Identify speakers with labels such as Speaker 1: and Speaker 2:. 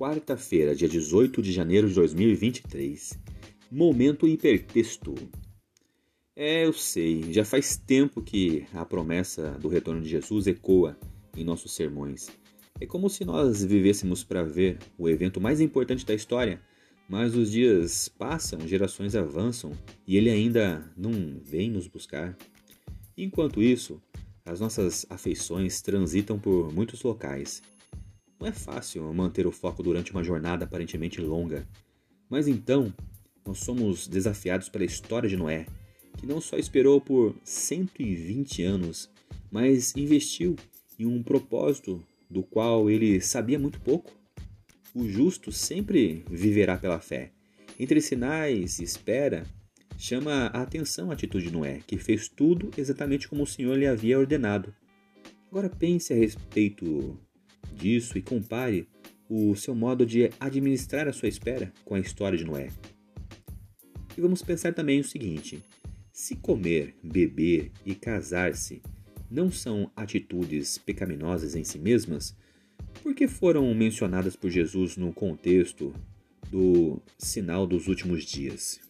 Speaker 1: Quarta-feira, dia 18 de janeiro de 2023. Momento hipertexto. É, eu sei, já faz tempo que a promessa do retorno de Jesus ecoa em nossos sermões. É como se nós vivêssemos para ver o evento mais importante da história, mas os dias passam, gerações avançam e ele ainda não vem nos buscar. Enquanto isso, as nossas afeições transitam por muitos locais não é fácil manter o foco durante uma jornada aparentemente longa. Mas então, nós somos desafiados pela história de Noé, que não só esperou por 120 anos, mas investiu em um propósito do qual ele sabia muito pouco. O justo sempre viverá pela fé. Entre sinais e espera, chama a atenção a atitude de Noé, que fez tudo exatamente como o Senhor lhe havia ordenado. Agora pense a respeito disso e compare o seu modo de administrar a sua espera com a história de Noé. E vamos pensar também o seguinte: se comer, beber e casar-se não são atitudes pecaminosas em si mesmas, por que foram mencionadas por Jesus no contexto do sinal dos últimos dias?